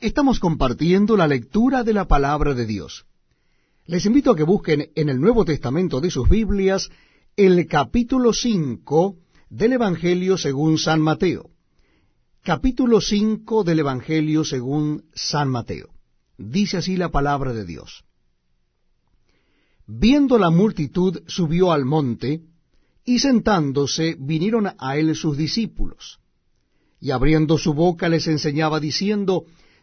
Estamos compartiendo la lectura de la palabra de Dios. Les invito a que busquen en el Nuevo Testamento de sus Biblias el capítulo 5 del Evangelio según San Mateo. Capítulo 5 del Evangelio según San Mateo. Dice así la palabra de Dios. Viendo la multitud, subió al monte, y sentándose vinieron a él sus discípulos. Y abriendo su boca les enseñaba diciendo,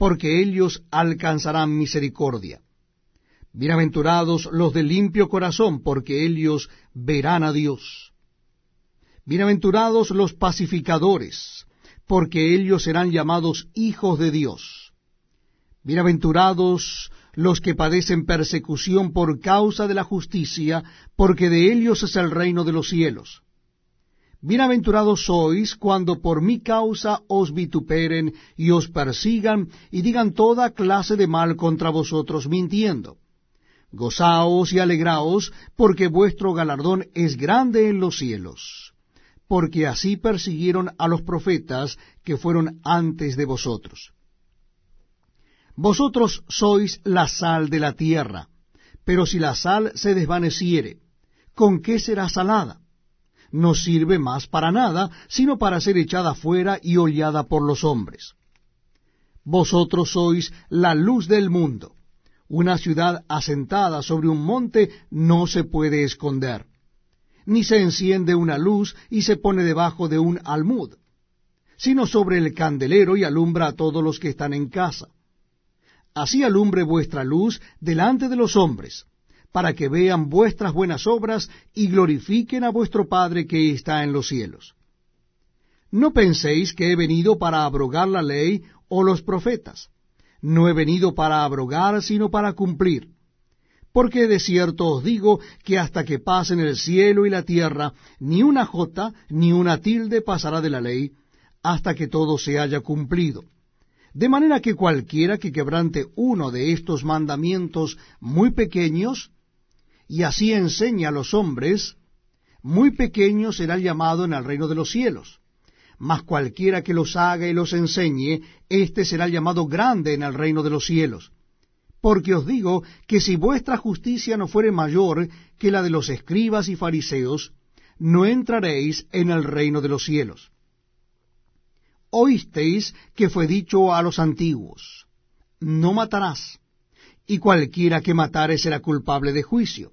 porque ellos alcanzarán misericordia. Bienaventurados los de limpio corazón, porque ellos verán a Dios. Bienaventurados los pacificadores, porque ellos serán llamados hijos de Dios. Bienaventurados los que padecen persecución por causa de la justicia, porque de ellos es el reino de los cielos. Bienaventurados sois cuando por mi causa os vituperen y os persigan y digan toda clase de mal contra vosotros mintiendo. Gozaos y alegraos, porque vuestro galardón es grande en los cielos, porque así persiguieron a los profetas que fueron antes de vosotros. Vosotros sois la sal de la tierra, pero si la sal se desvaneciere, ¿con qué será salada? No sirve más para nada, sino para ser echada fuera y hollada por los hombres. Vosotros sois la luz del mundo. Una ciudad asentada sobre un monte no se puede esconder, ni se enciende una luz y se pone debajo de un almud, sino sobre el candelero y alumbra a todos los que están en casa. Así alumbre vuestra luz delante de los hombres, para que vean vuestras buenas obras y glorifiquen a vuestro Padre que está en los cielos. No penséis que he venido para abrogar la ley o los profetas. No he venido para abrogar, sino para cumplir. Porque de cierto os digo que hasta que pasen el cielo y la tierra, ni una jota ni una tilde pasará de la ley, hasta que todo se haya cumplido. De manera que cualquiera que quebrante uno de estos mandamientos muy pequeños, y así enseña a los hombres, muy pequeño será llamado en el reino de los cielos. Mas cualquiera que los haga y los enseñe, éste será llamado grande en el reino de los cielos. Porque os digo que si vuestra justicia no fuere mayor que la de los escribas y fariseos, no entraréis en el reino de los cielos. Oísteis que fue dicho a los antiguos, no matarás, y cualquiera que matare será culpable de juicio.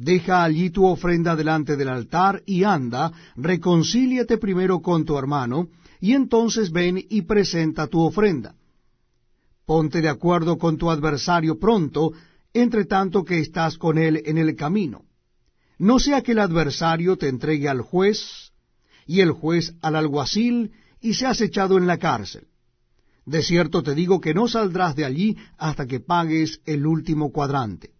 deja allí tu ofrenda delante del altar y anda, reconcíliate primero con tu hermano, y entonces ven y presenta tu ofrenda. Ponte de acuerdo con tu adversario pronto, entre tanto que estás con él en el camino. No sea que el adversario te entregue al juez, y el juez al alguacil, y seas echado en la cárcel. De cierto te digo que no saldrás de allí hasta que pagues el último cuadrante.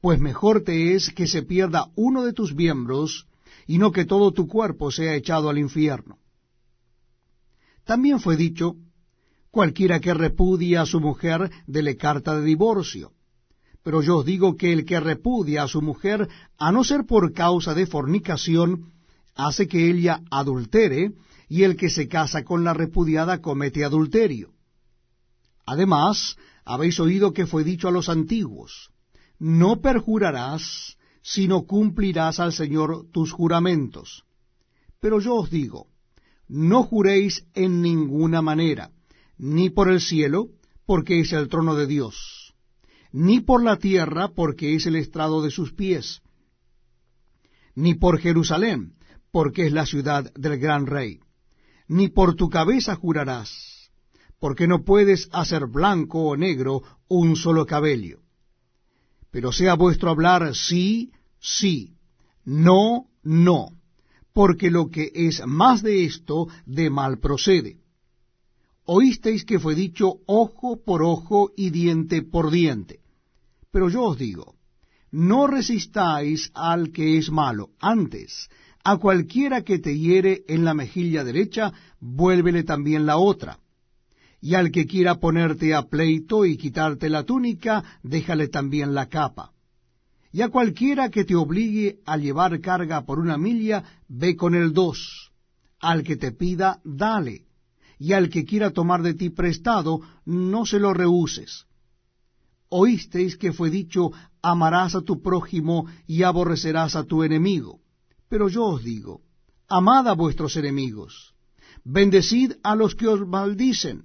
pues mejor te es que se pierda uno de tus miembros, y no que todo tu cuerpo sea echado al infierno. También fue dicho, cualquiera que repudia a su mujer, dele carta de divorcio. Pero yo os digo que el que repudia a su mujer, a no ser por causa de fornicación, hace que ella adultere, y el que se casa con la repudiada comete adulterio. Además, habéis oído que fue dicho a los antiguos, no perjurarás, sino cumplirás al Señor tus juramentos. Pero yo os digo, no juréis en ninguna manera, ni por el cielo, porque es el trono de Dios, ni por la tierra, porque es el estrado de sus pies, ni por Jerusalén, porque es la ciudad del gran rey, ni por tu cabeza jurarás, porque no puedes hacer blanco o negro un solo cabello. Pero sea vuestro hablar sí, sí, no, no, porque lo que es más de esto de mal procede. Oísteis que fue dicho ojo por ojo y diente por diente. Pero yo os digo, no resistáis al que es malo, antes, a cualquiera que te hiere en la mejilla derecha, vuélvele también la otra. Y al que quiera ponerte a pleito y quitarte la túnica, déjale también la capa. Y a cualquiera que te obligue a llevar carga por una milla, ve con el dos. Al que te pida, dale. Y al que quiera tomar de ti prestado, no se lo rehuses. Oísteis que fue dicho, amarás a tu prójimo y aborrecerás a tu enemigo. Pero yo os digo, amad a vuestros enemigos, bendecid a los que os maldicen,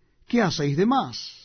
¿qué hacéis de más?